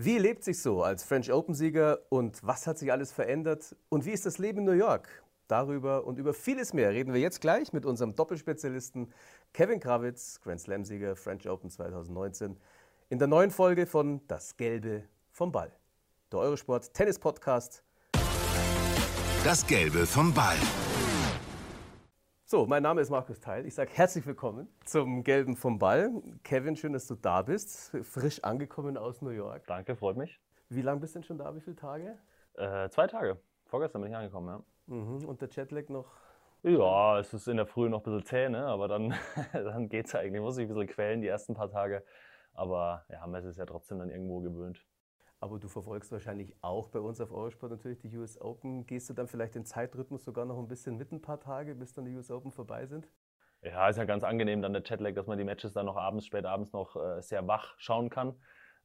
Wie lebt sich so als French Open-Sieger und was hat sich alles verändert? Und wie ist das Leben in New York? Darüber und über vieles mehr reden wir jetzt gleich mit unserem Doppelspezialisten Kevin Krawitz, Grand Slam-Sieger French Open 2019, in der neuen Folge von Das Gelbe vom Ball, der Eurosport Tennis Podcast. Das Gelbe vom Ball. So, mein Name ist Markus Teil. Ich sage herzlich willkommen zum Gelben vom Ball. Kevin, schön, dass du da bist. Frisch angekommen aus New York. Danke, freut mich. Wie lange bist du denn schon da? Wie viele Tage? Äh, zwei Tage. Vorgestern bin ich angekommen, ja. Mhm. Und der Jetlag noch? Ja, es ist in der Früh noch ein bisschen zäh, ne? aber dann, dann geht es eigentlich. Muss ich ein bisschen quälen die ersten paar Tage. Aber ja, man ist es ja trotzdem dann irgendwo gewöhnt. Aber du verfolgst wahrscheinlich auch bei uns auf Eurosport natürlich die US Open. Gehst du dann vielleicht den Zeitrhythmus sogar noch ein bisschen mit ein paar Tage, bis dann die US Open vorbei sind? Ja, ist ja ganz angenehm dann der Chatlag, dass man die Matches dann noch abends, spät abends noch äh, sehr wach schauen kann.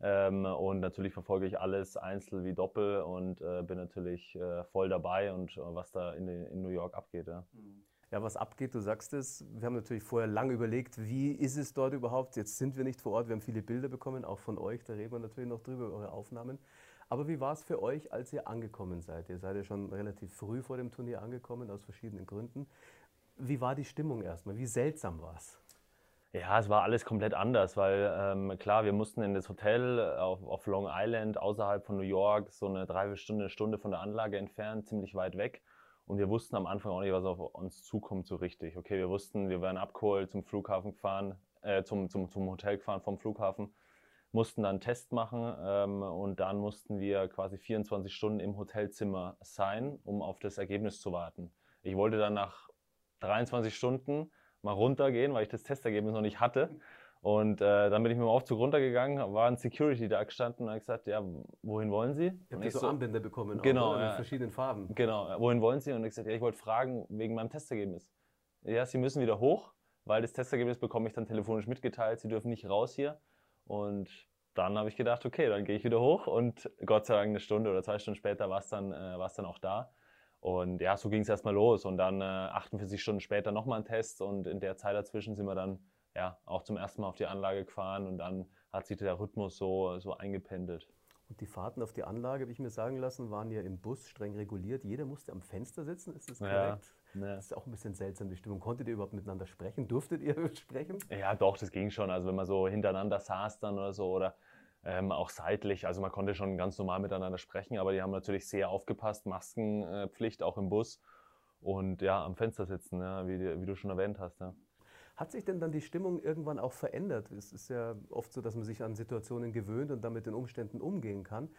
Ähm, und natürlich verfolge ich alles Einzel wie Doppel und äh, bin natürlich äh, voll dabei und äh, was da in, in, New York abgeht. Ja. Mhm ja, was abgeht, du sagst es. Wir haben natürlich vorher lange überlegt, wie ist es dort überhaupt? Jetzt sind wir nicht vor Ort, wir haben viele Bilder bekommen, auch von euch, da reden wir natürlich noch drüber, eure Aufnahmen. Aber wie war es für euch, als ihr angekommen seid? Ihr seid ja schon relativ früh vor dem Turnier angekommen, aus verschiedenen Gründen. Wie war die Stimmung erstmal? Wie seltsam war es? Ja, es war alles komplett anders, weil ähm, klar, wir mussten in das Hotel auf, auf Long Island außerhalb von New York, so eine Dreiviertelstunde, Stunde von der Anlage entfernt, ziemlich weit weg. Und wir wussten am Anfang auch nicht, was auf uns zukommt so richtig. Okay, wir wussten, wir werden abgeholt, zum Flughafen gefahren, äh, zum, zum, zum Hotel gefahren vom Flughafen, mussten dann einen Test machen ähm, und dann mussten wir quasi 24 Stunden im Hotelzimmer sein, um auf das Ergebnis zu warten. Ich wollte dann nach 23 Stunden mal runtergehen, weil ich das Testergebnis noch nicht hatte. Und äh, dann bin ich mit dem Aufzug runtergegangen, war ein Security da gestanden und hat gesagt, ja, wohin wollen Sie? Ich habe so, so Armbänder bekommen, genau, auch, ja. in verschiedenen Farben. Genau, wohin wollen Sie? Und ich gesagt, ja, ich wollte fragen wegen meinem Testergebnis. Ja, Sie müssen wieder hoch, weil das Testergebnis bekomme ich dann telefonisch mitgeteilt. Sie dürfen nicht raus hier. Und dann habe ich gedacht, okay, dann gehe ich wieder hoch und Gott sei Dank eine Stunde oder zwei Stunden später war es dann, äh, dann auch da. Und ja, so ging es erstmal los. Und dann äh, 48 Stunden später nochmal ein Test und in der Zeit dazwischen sind wir dann ja, auch zum ersten Mal auf die Anlage gefahren und dann hat sich der Rhythmus so, so eingependelt. Und die Fahrten auf die Anlage, habe ich mir sagen lassen, waren ja im Bus streng reguliert. Jeder musste am Fenster sitzen, ist das korrekt? Ja, Das ist auch ein bisschen seltsam, die Stimmung. Konntet ihr überhaupt miteinander sprechen? Durftet ihr sprechen? Ja, doch, das ging schon. Also wenn man so hintereinander saß dann oder so oder ähm, auch seitlich. Also man konnte schon ganz normal miteinander sprechen, aber die haben natürlich sehr aufgepasst. Maskenpflicht auch im Bus und ja, am Fenster sitzen, ja, wie, wie, du schon erwähnt hast. Ja. Hat sich denn dann die Stimmung irgendwann auch verändert? Es ist ja oft so, dass man sich an Situationen gewöhnt und dann mit den Umständen umgehen kann.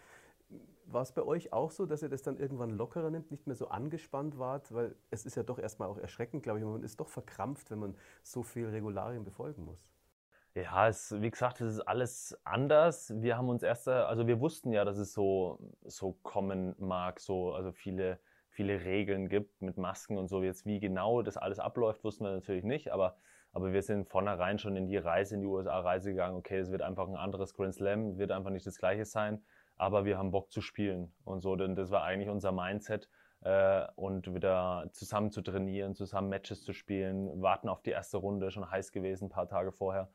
War es bei euch auch so, dass ihr das dann irgendwann lockerer nimmt, nicht mehr so angespannt wart? Weil es ist ja doch erstmal auch erschreckend, glaube ich. Man ist doch verkrampft, wenn man so viel Regularien befolgen muss. Ja, es, wie gesagt, es ist alles anders. Wir haben uns erst, also wir wussten ja, dass es so, so kommen mag, so, also viele, viele Regeln gibt mit Masken und so. Jetzt wie genau das alles abläuft, wussten wir natürlich nicht, aber aber wir sind vornherein schon in die Reise, in die USA-Reise gegangen. Okay, es wird einfach ein anderes Grand Slam, wird einfach nicht das gleiche sein. Aber wir haben Bock zu spielen und so. Denn das war eigentlich unser Mindset. Äh, und wieder zusammen zu trainieren, zusammen Matches zu spielen, warten auf die erste Runde, schon heiß gewesen, ein paar Tage vorher.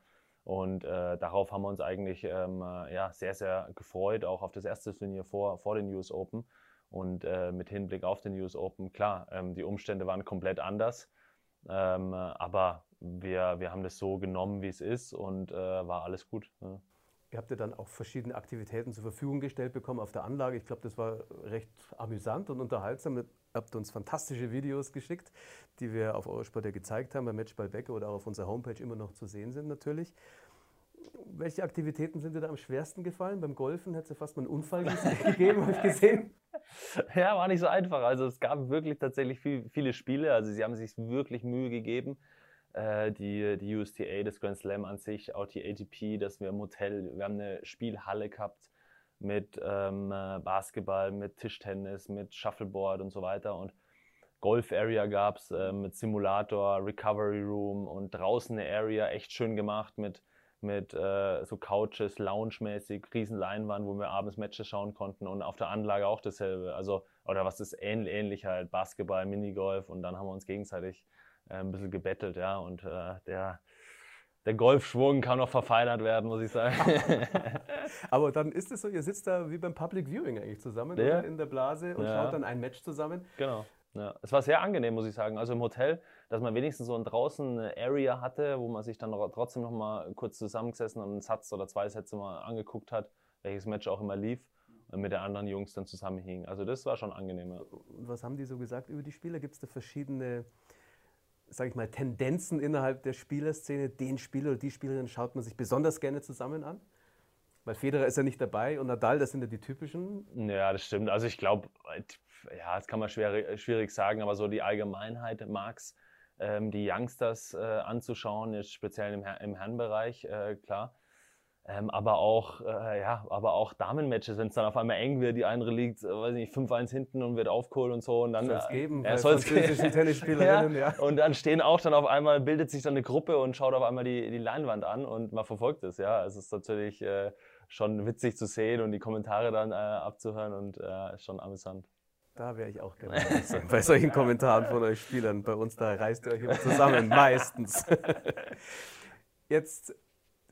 Und äh, darauf haben wir uns eigentlich ähm, äh, ja, sehr, sehr gefreut, auch auf das erste Turnier vor, vor den US Open. Und äh, mit Hinblick auf den US Open, klar, ähm, die Umstände waren komplett anders. Ähm, aber wir, wir haben das so genommen, wie es ist und äh, war alles gut. Ja. Ihr habt ja dann auch verschiedene Aktivitäten zur Verfügung gestellt bekommen auf der Anlage. Ich glaube, das war recht amüsant und unterhaltsam. Ihr habt uns fantastische Videos geschickt, die wir auf Eurosport ja gezeigt haben, bei Matchball Becker oder auch auf unserer Homepage immer noch zu sehen sind natürlich. Welche Aktivitäten sind dir da am schwersten gefallen? Beim Golfen hat es ja fast mal einen Unfall gegeben, habe ich gesehen. Ja, war nicht so einfach. Also es gab wirklich tatsächlich viel, viele Spiele. Also sie haben sich wirklich Mühe gegeben. Äh, die, die USTA, das Grand Slam an sich, auch die ATP, dass wir im Hotel, wir haben eine Spielhalle gehabt mit ähm, Basketball, mit Tischtennis, mit Shuffleboard und so weiter. Und Golf Area gab es äh, mit Simulator, Recovery Room und draußen eine Area echt schön gemacht mit mit äh, so Couches, Lounge-mäßig, riesen Leinwand, wo wir abends Matches schauen konnten und auf der Anlage auch dasselbe. Also, oder was ist ähnlich, ähnlich halt, Basketball, Minigolf und dann haben wir uns gegenseitig äh, ein bisschen gebettelt, ja. Und äh, der der Golfschwung kann noch verfeinert werden, muss ich sagen. Aber dann ist es so, ihr sitzt da wie beim Public Viewing eigentlich zusammen ja. in der Blase und ja. schaut dann ein Match zusammen. Genau. Ja. Es war sehr angenehm, muss ich sagen. Also im Hotel, dass man wenigstens so ein draußen Area hatte, wo man sich dann trotzdem noch mal kurz zusammengesessen und einen Satz oder zwei Sätze mal angeguckt hat, welches Match auch immer lief und mit den anderen Jungs dann zusammenhing. Also das war schon angenehm. Und was haben die so gesagt über die Spieler? Gibt es da verschiedene sage ich mal, Tendenzen innerhalb der Spielerszene, den Spieler oder die Spielerin schaut man sich besonders gerne zusammen an? Weil Federer ist ja nicht dabei und Nadal, das sind ja die typischen. Ja, das stimmt. Also ich glaube, ja, das kann man schwer, schwierig sagen, aber so die Allgemeinheit mag es, ähm, die Youngsters äh, anzuschauen, jetzt speziell im, im Herrenbereich, äh, klar. Ähm, aber auch, äh, ja, aber auch Damenmatches, wenn es dann auf einmal eng wird, die andere liegt, äh, weiß nicht, 5-1 hinten und wird aufgeholt und so. Und dann soll es geben, äh, soll es geben. Tennisspielerinnen, ja. ja. Und dann stehen auch dann auf einmal, bildet sich dann eine Gruppe und schaut auf einmal die, die Leinwand an und man verfolgt es, ja. Es ist natürlich äh, schon witzig zu sehen und die Kommentare dann äh, abzuhören und äh, schon amüsant. Da wäre ich auch gerne bei solchen Kommentaren von euch Spielern. Bei uns, da reißt ihr euch immer zusammen, meistens. Jetzt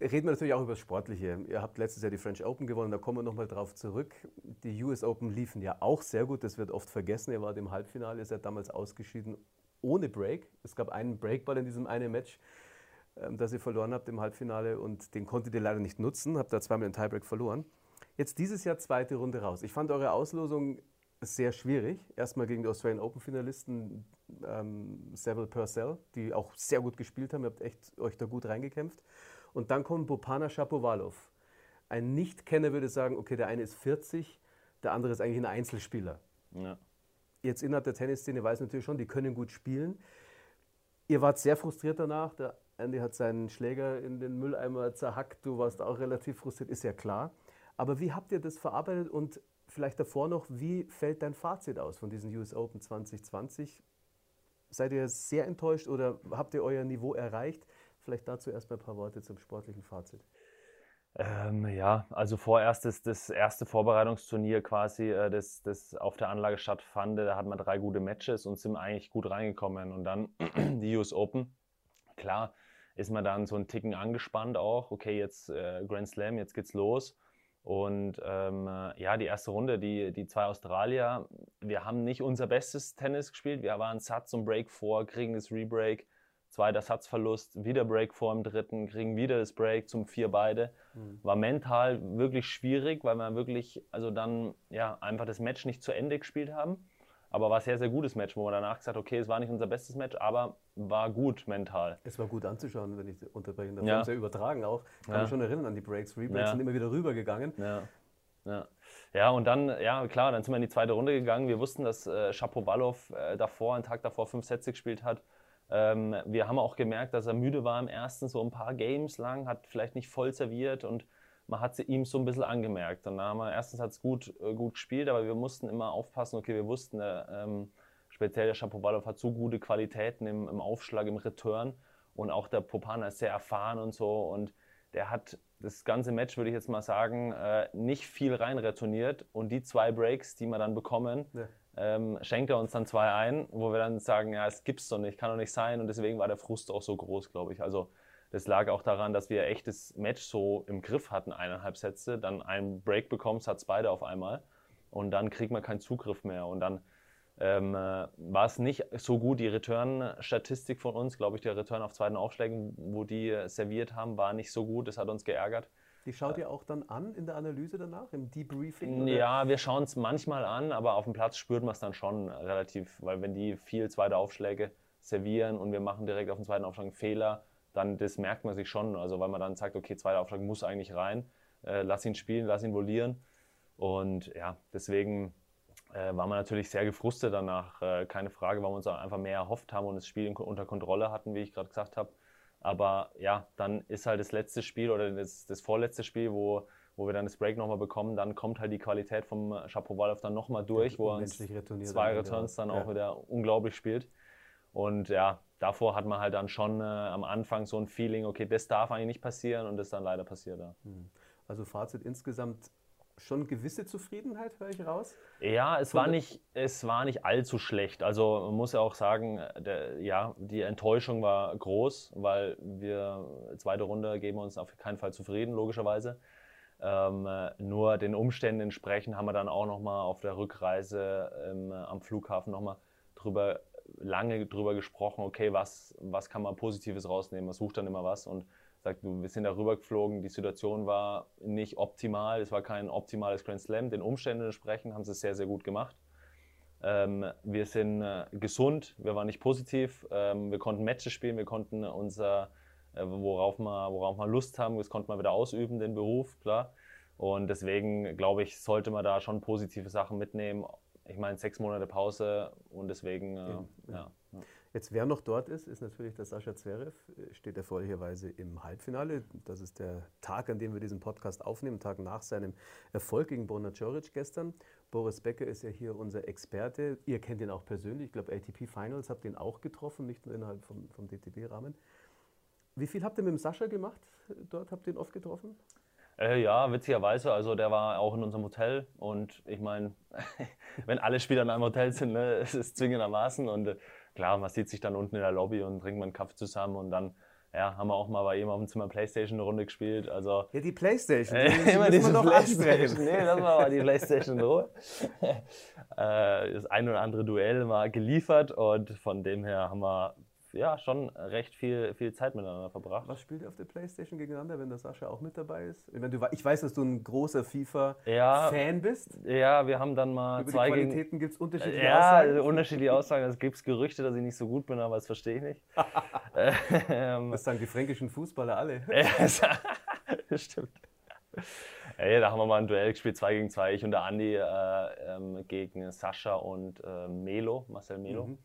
reden wir natürlich auch über das Sportliche. Ihr habt letztes Jahr die French Open gewonnen, da kommen wir nochmal drauf zurück. Die US Open liefen ja auch sehr gut, das wird oft vergessen. Ihr wart im Halbfinale, ihr seid damals ausgeschieden ohne Break. Es gab einen Breakball in diesem einen Match, ähm, das ihr verloren habt im Halbfinale und den konntet ihr leider nicht nutzen, habt da zweimal den Tiebreak verloren. Jetzt dieses Jahr zweite Runde raus. Ich fand eure Auslosung sehr schwierig. Erstmal gegen die Australian Open Finalisten ähm, Seville Purcell, die auch sehr gut gespielt haben. Ihr habt echt euch da gut reingekämpft. Und dann kommt Bopana Shapovalov. Ein Nicht-Kenner würde sagen, okay, der eine ist 40, der andere ist eigentlich ein Einzelspieler. Ja. Jetzt innerhalb der Tennisszene weiß natürlich schon, die können gut spielen. Ihr wart sehr frustriert danach. Der Andy hat seinen Schläger in den Mülleimer zerhackt. Du warst auch relativ frustriert, ist ja klar. Aber wie habt ihr das verarbeitet und vielleicht davor noch, wie fällt dein Fazit aus von diesen US Open 2020? Seid ihr sehr enttäuscht oder habt ihr euer Niveau erreicht? Vielleicht dazu erstmal ein paar Worte zum sportlichen Fazit. Ähm, ja, also vorerst ist das erste Vorbereitungsturnier quasi, äh, das, das auf der Anlage stattfand. Da hatten wir drei gute Matches und sind eigentlich gut reingekommen. Und dann die US Open. Klar ist man dann so ein Ticken angespannt auch. Okay, jetzt äh, Grand Slam, jetzt geht's los. Und ähm, äh, ja, die erste Runde, die, die zwei Australier, wir haben nicht unser bestes Tennis gespielt. Wir waren Satz und Break vor, kriegen das Rebreak zweiter Satzverlust, wieder Break vor dem dritten, kriegen wieder das Break zum vier beide. Mhm. War mental wirklich schwierig, weil wir wirklich, also dann ja, einfach das Match nicht zu Ende gespielt haben. Aber war ein sehr, sehr gutes Match, wo man danach gesagt okay, es war nicht unser bestes Match, aber war gut mental. Es war gut anzuschauen, wenn ich unterbrechen darf. Ja. Wir haben es ja übertragen auch. Ich kann ja. mich schon erinnern an die Breaks. Rebreaks ja. sind immer wieder rübergegangen. Ja. Ja. ja, und dann, ja klar, dann sind wir in die zweite Runde gegangen. Wir wussten, dass äh, Shapovalov äh, davor, einen Tag davor, fünf Sätze gespielt hat. Ähm, wir haben auch gemerkt, dass er müde war im ersten, so ein paar Games lang, hat vielleicht nicht voll serviert und man hat sie ihm so ein bisschen angemerkt. Und dann haben wir erstens hat es gut, äh, gut gespielt, aber wir mussten immer aufpassen, okay, wir wussten, äh, ähm, speziell der Shapovalov hat so gute Qualitäten im, im, Aufschlag, im Return und auch der Popana ist sehr erfahren und so. Und der hat das ganze Match, würde ich jetzt mal sagen, äh, nicht viel rein retourniert. Und die zwei Breaks, die wir dann bekommen, ja ähm, schenkt er uns dann zwei ein, wo wir dann sagen, ja, es gibt's doch nicht, kann doch nicht sein. Und deswegen war der Frust auch so groß, glaube ich. Also das lag auch daran, dass wir echt das Match so im Griff hatten, eineinhalb Sätze, dann einen Break bekommen, hat beide auf einmal und dann kriegt man keinen Zugriff mehr. Und dann ähm, äh, war es nicht so gut, die Return-Statistik von uns, glaube ich, der Return auf zweiten Aufschlägen, wo die serviert haben, war nicht so gut, das hat uns geärgert. Die schaut ihr auch dann an in der Analyse danach, im Debriefing? Oder? Ja, wir schauen es manchmal an, aber auf dem Platz spürt man es dann schon relativ, weil wenn die viel zweite Aufschläge servieren und wir machen direkt auf dem zweiten Aufschlag einen Fehler, dann das merkt man sich schon. Also weil man dann sagt, okay, zweiter Aufschlag muss eigentlich rein, äh, lass ihn spielen, lass ihn volieren. Und ja, deswegen äh, war man natürlich sehr gefrustet danach. Äh, keine Frage, weil wir uns einfach mehr erhofft haben und das Spiel unter Kontrolle hatten, wie ich gerade gesagt habe. Aber ja, dann ist halt das letzte Spiel oder das, das vorletzte Spiel, wo, wo wir dann das Break nochmal bekommen, dann kommt halt die Qualität vom Shapovalov dann nochmal durch, wo er zwei Returns dann auch ja. wieder unglaublich spielt. Und ja, davor hat man halt dann schon äh, am Anfang so ein Feeling, okay, das darf eigentlich nicht passieren und das dann leider passiert. Ja. Hm. Also Fazit insgesamt schon gewisse Zufriedenheit, höre ich raus. Ja, es war, nicht, es war nicht allzu schlecht. Also man muss ja auch sagen, der, ja, die Enttäuschung war groß, weil wir zweite Runde geben uns auf keinen Fall zufrieden, logischerweise. Ähm, nur den Umständen entsprechend haben wir dann auch nochmal auf der Rückreise ähm, am Flughafen nochmal drüber, lange drüber gesprochen, okay, was, was kann man Positives rausnehmen, man sucht dann immer was und sagt, wir sind darüber geflogen, die Situation war nicht optimal, es war kein optimales Grand Slam, den Umständen entsprechend haben sie es sehr, sehr gut gemacht. Ähm, wir sind äh, gesund, wir waren nicht positiv, ähm, wir konnten Matches spielen, wir konnten unser, äh, worauf, wir, worauf wir Lust haben, das konnten wir wieder ausüben, den Beruf, klar. Und deswegen glaube ich, sollte man da schon positive Sachen mitnehmen. Ich meine, sechs Monate Pause und deswegen, äh, ja. ja. Jetzt, wer noch dort ist, ist natürlich der Sascha Zverev, steht erfreulicherweise im Halbfinale. Das ist der Tag, an dem wir diesen Podcast aufnehmen, Tag nach seinem Erfolg gegen Borna Coric gestern. Boris Becker ist ja hier unser Experte. Ihr kennt ihn auch persönlich. Ich glaube, ATP Finals habt ihr ihn auch getroffen, nicht nur innerhalb vom, vom DTB-Rahmen. Wie viel habt ihr mit dem Sascha gemacht? Dort habt ihr ihn oft getroffen? Äh, ja, witzigerweise. Also der war auch in unserem Hotel und ich meine, wenn alle Spieler in einem Hotel sind, ne, es ist zwingendermaßen und äh, klar, man sieht sich dann unten in der Lobby und trinkt mal einen Kaffee zusammen und dann ja, haben wir auch mal bei ihm auf dem Zimmer Playstation eine Runde gespielt. Also, ja, die Playstation. Äh, die immer diese noch Playstation. Nee, lassen wir mal die Playstation in Ruhe. äh, das ein oder andere Duell mal geliefert und von dem her haben wir ja, schon recht viel, viel Zeit miteinander verbracht. Was spielt ihr auf der Playstation gegeneinander, wenn der Sascha auch mit dabei ist? Ich, meine, du, ich weiß, dass du ein großer FIFA-Fan ja, bist. Ja, wir haben dann mal Über zwei die Qualitäten gibt es unterschiedliche ja, Aussagen. Ja, unterschiedliche Aussagen. Es gibt Gerüchte, dass ich nicht so gut bin, aber das verstehe ich nicht. ähm, das sagen die fränkischen Fußballer alle. das stimmt. Ey, da haben wir mal ein Duell gespielt, 2 gegen 2, ich und der Andi äh, ähm, gegen Sascha und äh, Melo, Marcel Melo. Mhm.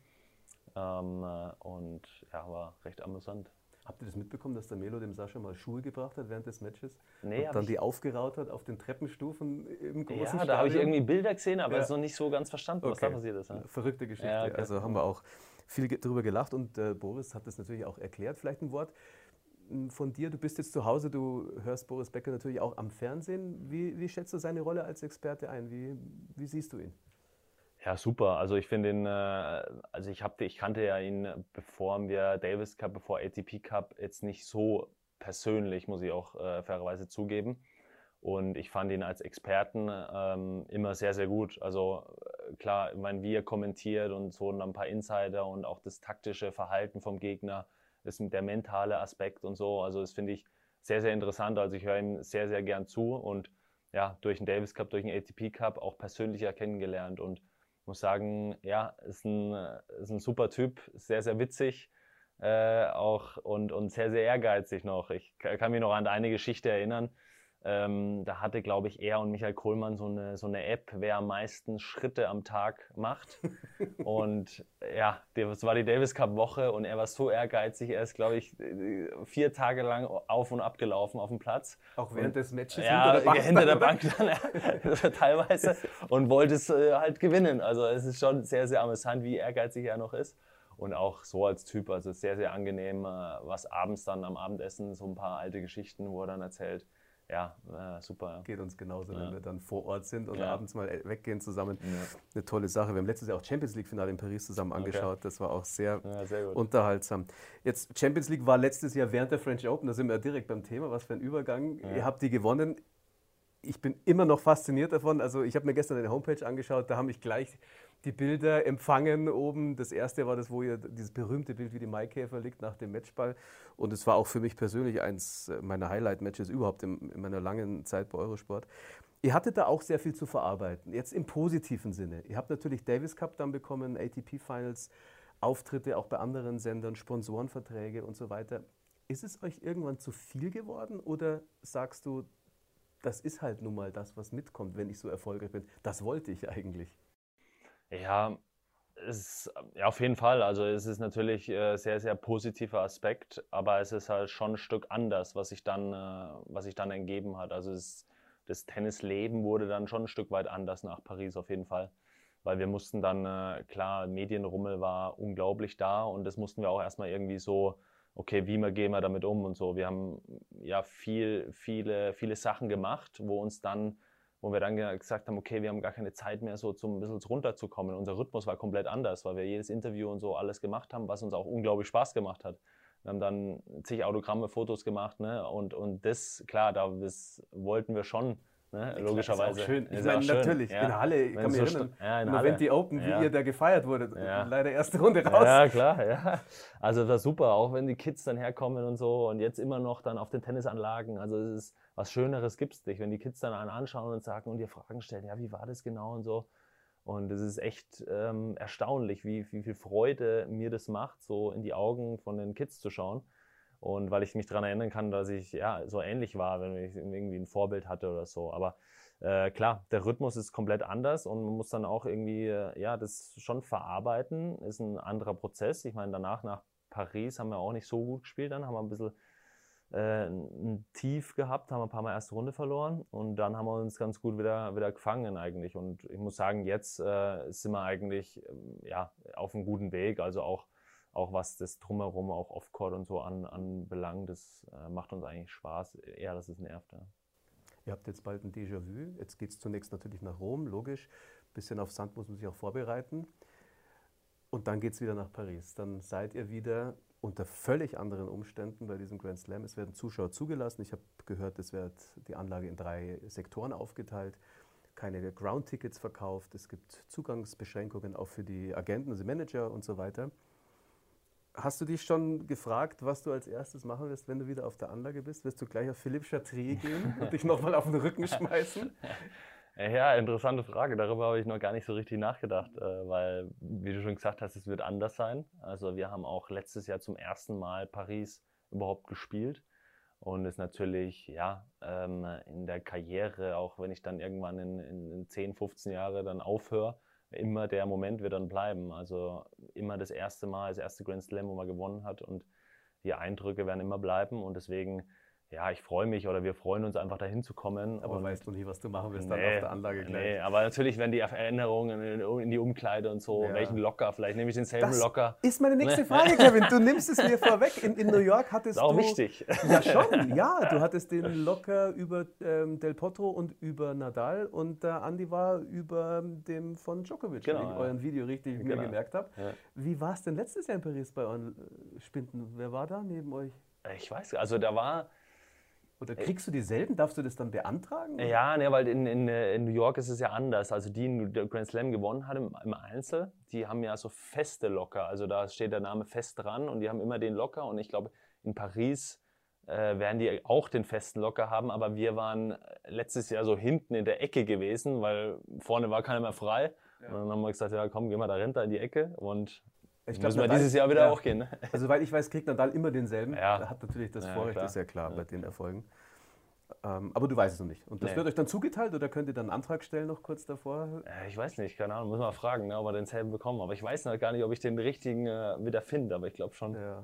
Ähm, äh, und ja, war recht amüsant. Habt ihr das mitbekommen, dass der Melo dem Sascha mal Schuhe gebracht hat während des Matches? Nee, und dann die aufgeraut hat auf den Treppenstufen im großen Ja, Stadion? da habe ich irgendwie Bilder gesehen, aber es ja. ist noch nicht so ganz verstanden, was okay. da passiert ist. Ja. Verrückte Geschichte. Ja, okay. Also haben wir auch viel darüber gelacht und äh, Boris hat das natürlich auch erklärt. Vielleicht ein Wort hm, von dir. Du bist jetzt zu Hause, du hörst Boris Becker natürlich auch am Fernsehen. Wie, wie schätzt du seine Rolle als Experte ein? Wie, wie siehst du ihn? Ja, super. Also ich finde ihn, äh, also ich, hab, ich kannte ja ihn, bevor wir Davis Cup, bevor ATP Cup, jetzt nicht so persönlich, muss ich auch äh, fairerweise zugeben. Und ich fand ihn als Experten ähm, immer sehr, sehr gut. Also äh, klar, ich meine, wie er kommentiert und so und ein paar Insider und auch das taktische Verhalten vom Gegner, das, der mentale Aspekt und so. Also das finde ich sehr, sehr interessant. Also ich höre ihm sehr, sehr gern zu und ja, durch den Davis Cup, durch den ATP Cup auch persönlicher kennengelernt und muss sagen, ja, ist ein, ist ein super Typ, sehr, sehr witzig äh, auch und, und sehr, sehr ehrgeizig noch. Ich kann mich noch an eine Geschichte erinnern. Ähm, da hatte, glaube ich, er und Michael Kohlmann so eine, so eine App, wer am meisten Schritte am Tag macht. und ja, das war die Davis Cup Woche und er war so ehrgeizig. Er ist, glaube ich, vier Tage lang auf und ab gelaufen auf dem Platz. Auch während und, des Matches ja, hinter der Bank, hinter der Bank dann, ja, teilweise und wollte es äh, halt gewinnen. Also es ist schon sehr, sehr amüsant, wie ehrgeizig er noch ist. Und auch so als Typ, also sehr, sehr angenehm, äh, was abends dann am Abendessen, so ein paar alte Geschichten, wo er dann erzählt ja, äh, super. Geht uns genauso, ja. wenn wir dann vor Ort sind und ja. abends mal weggehen zusammen. Ja. Eine tolle Sache. Wir haben letztes Jahr auch Champions League-Finale in Paris zusammen angeschaut. Okay. Das war auch sehr, sehr unterhaltsam. Jetzt, Champions League war letztes Jahr während der French Open, da sind wir direkt beim Thema. Was für ein Übergang. Ihr habt die gewonnen. Ich bin immer noch fasziniert davon. Also, ich habe mir gestern eine Homepage angeschaut, da haben mich gleich die Bilder empfangen oben. Das erste war das, wo ihr dieses berühmte Bild, wie die Maikäfer liegt nach dem Matchball. Und es war auch für mich persönlich eins meiner Highlight-Matches überhaupt in, in, meiner langen Zeit bei Eurosport. Ihr hattet da auch sehr viel zu verarbeiten, jetzt im positiven Sinne. Ihr habt natürlich Davis Cup dann bekommen, ATP Finals, Auftritte auch bei anderen Sendern, Sponsorenverträge und so weiter. Ist es euch irgendwann zu viel geworden oder sagst du, das ist halt nun mal das, was mitkommt, wenn ich so erfolgreich bin? Das wollte ich eigentlich. Ja, es, ja, auf jeden Fall. Also es ist natürlich äh, sehr, sehr positiver Aspekt, aber es ist halt schon ein Stück anders, was sich dann, äh, was sich dann ergeben hat. Also es, das Tennisleben wurde dann schon ein Stück weit anders nach Paris auf jeden Fall. Weil wir mussten dann, äh, klar, Medienrummel war unglaublich da und das mussten wir auch erstmal irgendwie so, okay, wie gehen wir damit um und so. Wir haben ja viel, viele, viele Sachen gemacht, wo uns dann wo wir dann gesagt haben, okay, wir haben gar keine Zeit mehr so zum ein bisschen runterzukommen. Unser Rhythmus war komplett anders, weil wir jedes Interview und so alles gemacht haben, was uns auch unglaublich Spaß gemacht hat. Wir haben dann zig Autogramme, Fotos gemacht ne? und, und das, klar, da das wollten wir schon Ne? Logischerweise. Ist schön. Ich meine, schön. natürlich, ja. in Halle, ich kann mich erinnern, ja, in Noventi Open, wie ja. ihr da gefeiert wurdet. Leider erste Runde raus. Ja, klar, ja. Also das war super, auch wenn die Kids dann herkommen und so und jetzt immer noch dann auf den Tennisanlagen. Also es ist was Schöneres gibt es nicht, wenn die Kids dann einen anschauen und sagen und dir Fragen stellen, ja, wie war das genau und so. Und es ist echt ähm, erstaunlich, wie, wie viel Freude mir das macht, so in die Augen von den Kids zu schauen. Und weil ich mich daran erinnern kann, dass ich ja so ähnlich war, wenn ich irgendwie ein Vorbild hatte oder so. Aber äh, klar, der Rhythmus ist komplett anders und man muss dann auch irgendwie äh, ja das schon verarbeiten. Ist ein anderer Prozess. Ich meine, danach nach Paris haben wir auch nicht so gut gespielt, dann haben wir ein bisschen äh, ein Tief gehabt, haben ein paar Mal erste Runde verloren und dann haben wir uns ganz gut wieder, wieder gefangen eigentlich. Und ich muss sagen, jetzt äh, sind wir eigentlich ähm, ja, auf einem guten Weg. Also auch auch was das Drumherum, auch Offcourt und so an, anbelangt, das äh, macht uns eigentlich Spaß, eher dass es nervt. Ja. Ihr habt jetzt bald ein Déjà-vu. Jetzt geht es zunächst natürlich nach Rom, logisch. Ein bisschen auf Sand muss man sich auch vorbereiten. Und dann geht es wieder nach Paris. Dann seid ihr wieder unter völlig anderen Umständen bei diesem Grand Slam. Es werden Zuschauer zugelassen. Ich habe gehört, es wird die Anlage in drei Sektoren aufgeteilt. Keine Ground-Tickets verkauft. Es gibt Zugangsbeschränkungen auch für die Agenten, also Manager und so weiter. Hast du dich schon gefragt, was du als erstes machen wirst, wenn du wieder auf der Anlage bist? Wirst du gleich auf Philipp Chatrier gehen und dich nochmal auf den Rücken schmeißen? Ja, interessante Frage. Darüber habe ich noch gar nicht so richtig nachgedacht, äh, weil, wie du schon gesagt hast, es wird anders sein. Also wir haben auch letztes Jahr zum ersten Mal Paris überhaupt gespielt und ist natürlich, ja, ähm, in der Karriere, auch wenn ich dann irgendwann in, in 10, 15 Jahre dann aufhöre, immer der Moment wird dann bleiben. Also immer das erste Mal, das erste Grand Slam, wo man gewonnen hat und die Eindrücke werden immer bleiben und deswegen ja, ich freue mich oder wir freuen uns einfach dahin zu kommen. Aber weißt du nie, was du machen wirst nee, dann auf der Anlage gleich? Nee, aber natürlich werden die Erinnerungen in, die Umkleide und so, ja. welchen Locker, vielleicht nehme ich denselben das Locker. ist meine nächste Frage, Kevin. Du nimmst es mir vorweg. In, in New York hattest auch du... wichtig. Ja, schon. Ja, du hattest den Locker über ähm, Del Potro und über Nadal und der Andi war über dem von Djokovic, genau, wenn ich ja. euren Video richtig genau. mir gemerkt habe. Ja. Wie war es denn letztes Jahr in Paris bei euren äh, Spinden? Wer war da neben euch? Ich weiß, also da war oder kriegst du dieselben? Darfst du das dann beantragen? Oder? Ja, ne, weil in, in, in, New York ist es ja anders. Also die, die Grand Slam gewonnen hat im, im, Einzel, die haben ja so feste Locker. Also da steht der Name fest dran und die haben immer den Locker. Und ich glaube, in Paris äh, werden die auch den festen Locker haben. Aber wir waren letztes Jahr so hinten in der Ecke gewesen, weil vorne war keiner mehr frei. Ja. Und dann haben wir gesagt, ja komm, gehen wir da runter in die Ecke. Und ich glaub, müssen wir dieses Jahr wieder ja. auch gehen. Ne? Also, weil ich weiß, kriegt Nadal immer denselben. Ja. Er hat natürlich das ja, Vorrecht, klar. ist ja klar bei den Erfolgen. Ähm, aber du weißt es noch nicht. Und das nee. wird euch dann zugeteilt oder könnt ihr dann einen Antrag stellen noch kurz davor? Äh, ich weiß nicht, keine Ahnung, muss man fragen, ne, ob wir denselben bekommen. Aber ich weiß noch gar nicht, ob ich den richtigen äh, wieder finde, aber ich glaube schon. Ja.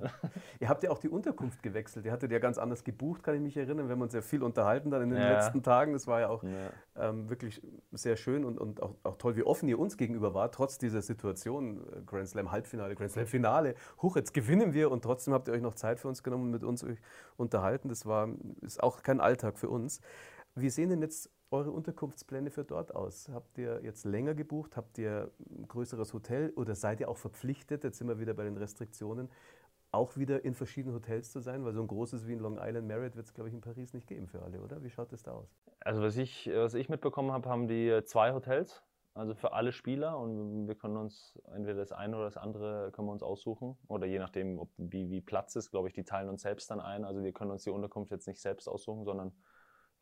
ihr habt ja auch die Unterkunft gewechselt. Ihr hattet ja ganz anders gebucht, kann ich mich erinnern. Wir haben uns ja viel unterhalten dann in den ja. letzten Tagen. Das war ja auch ja. Ähm, wirklich sehr schön und, und auch, auch, toll, wie offen ihr uns gegenüber war, trotz dieser Situation. Äh, Grand Slam Halbfinale, Grand Slam Finale. Huch, jetzt gewinnen wir und trotzdem habt ihr euch noch Zeit für uns genommen und mit uns unterhalten. Das war, ist auch kein Alltag für uns. Wie sehen denn jetzt eure Unterkunftspläne für dort aus? Habt ihr jetzt länger gebucht? Habt ihr ein größeres Hotel oder seid ihr auch verpflichtet, jetzt sind wir wieder bei den Restriktionen, auch wieder in verschiedenen Hotels zu sein? Weil so ein großes wie in Long Island Marriott wird es, glaube ich, in Paris nicht geben für alle, oder? Wie schaut das da aus? Also was ich, was ich mitbekommen habe, haben die zwei Hotels, also für alle Spieler und wir können uns entweder das eine oder das andere können wir uns aussuchen oder je nachdem, ob, wie, wie Platz ist, glaube ich, die teilen uns selbst dann ein. Also wir können uns die Unterkunft jetzt nicht selbst aussuchen, sondern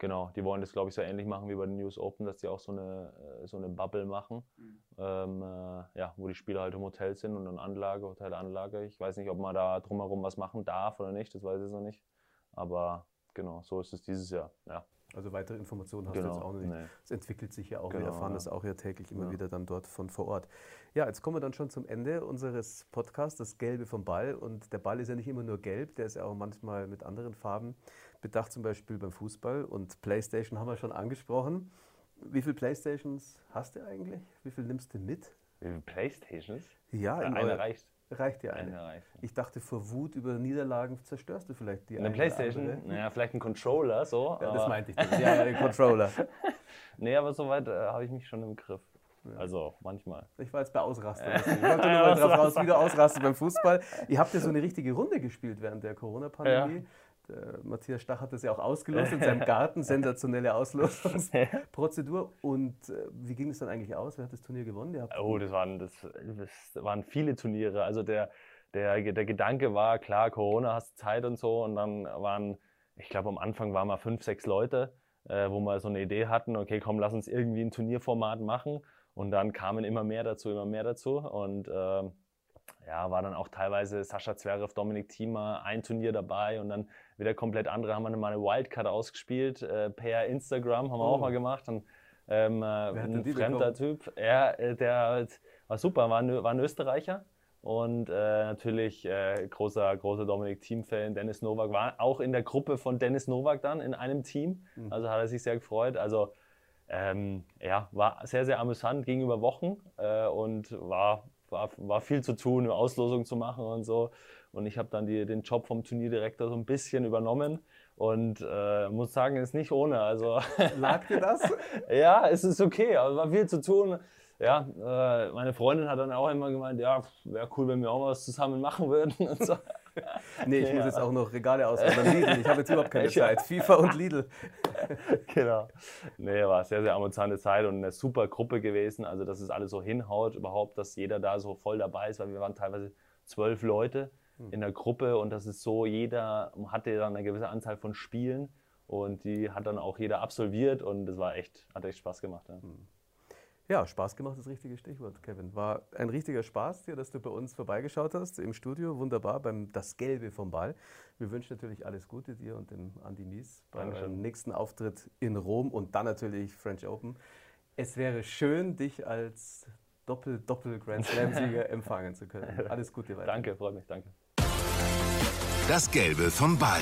Genau, die wollen das, glaube ich, so ähnlich machen wie bei den News Open, dass die auch so eine, äh, so eine Bubble machen, mhm. ähm, äh, ja, wo die Spieler halt im Hotel sind und dann Anlage, Hotelanlage. Ich weiß nicht, ob man da drumherum was machen darf oder nicht, das weiß ich noch nicht. Aber genau, so ist es dieses Jahr, ja. Also weitere Informationen hast genau, du jetzt auch noch nicht. Nee. Es entwickelt sich ja auch, genau, wir erfahren ja. das auch ja täglich immer ja. wieder dann dort von vor Ort. Ja, jetzt kommen wir dann schon zum Ende unseres Podcasts, das Gelbe vom Ball. Und der Ball ist ja nicht immer nur gelb, der ist ja auch manchmal mit anderen Farben bedacht, zum Beispiel beim Fußball. Und Playstation haben wir schon angesprochen. Wie viele Playstations hast du eigentlich? Wie viel nimmst du mit? Wie viele Playstations? Ja, in eine reicht. Reicht dir eine. eine reicht. Ich dachte, vor Wut über Niederlagen zerstörst du vielleicht die eine. Eine Playstation? Naja, vielleicht ein Controller, so. Ja, das meinte ich. Dann. Ja, ja, den Controller. nee, aber soweit äh, habe ich mich schon im Griff. Also manchmal. Ich war jetzt bei Ausraster. Ich wollte nur mal drauf raus, wieder ausrasten beim Fußball. Ihr habt ja so eine richtige Runde gespielt während der Corona-Pandemie. Ja. Matthias Stach hat das ja auch ausgelost in seinem Garten. Sensationelle Auslosungsprozedur. Und äh, wie ging es dann eigentlich aus? Wer hat das Turnier gewonnen? oh, das waren, das, das waren viele Turniere. Also der, der, der Gedanke war, klar, Corona, hast Zeit und so. Und dann waren, ich glaube, am Anfang waren mal fünf, sechs Leute, äh, wo wir so eine Idee hatten, okay, komm, lass uns irgendwie ein Turnierformat machen. Und dann kamen immer mehr dazu, immer mehr dazu. Und äh, ja, war dann auch teilweise Sascha Zverev, Dominik Thiemer, ein Turnier dabei und dann wieder komplett andere. Haben wir mal eine Wildcard ausgespielt, äh, per Instagram haben wir oh. auch mal gemacht. Und, ähm, äh, ein fremder bekommen? Typ. Ja, äh, der war super, war ein, war ein Österreicher. Und äh, natürlich äh, großer, großer Dominik Team-Fan. Dennis Nowak war auch in der Gruppe von Dennis Nowak dann in einem Team. Mhm. Also hat er sich sehr gefreut. Also ähm, ja, war sehr, sehr amüsant, ging über Wochen äh, und war, war, war viel zu tun, eine Auslosung zu machen und so. Und ich habe dann die, den Job vom Turnierdirektor so ein bisschen übernommen und äh, muss sagen, ist nicht ohne. Also, Lag dir das? ja, es ist okay, aber war viel zu tun. Ja, äh, meine Freundin hat dann auch immer gemeint, ja, wäre cool, wenn wir auch was zusammen machen würden und so. Nee, ich ja. muss jetzt auch noch Regale ausräumen. Lidl, ich habe jetzt überhaupt keine Zeit. FIFA und Lidl. genau. Nee, war sehr, sehr amüsante Zeit und eine super Gruppe gewesen. Also, dass es alles so hinhaut, überhaupt, dass jeder da so voll dabei ist, weil wir waren teilweise zwölf Leute hm. in der Gruppe und das ist so, jeder hatte dann eine gewisse Anzahl von Spielen und die hat dann auch jeder absolviert und das war echt, hat echt Spaß gemacht. Ja. Hm. Ja, Spaß gemacht ist das richtige Stichwort, Kevin. War ein richtiger Spaß dir, dass du bei uns vorbeigeschaut hast im Studio. Wunderbar, beim Das Gelbe vom Ball. Wir wünschen natürlich alles Gute dir und dem Andi Mies beim Dankeschön. nächsten Auftritt in Rom und dann natürlich French Open. Es wäre schön, dich als Doppel-Doppel-Grand Slam-Sieger empfangen zu können. Alles Gute weiter. Danke, freut mich, danke. Das Gelbe vom Ball.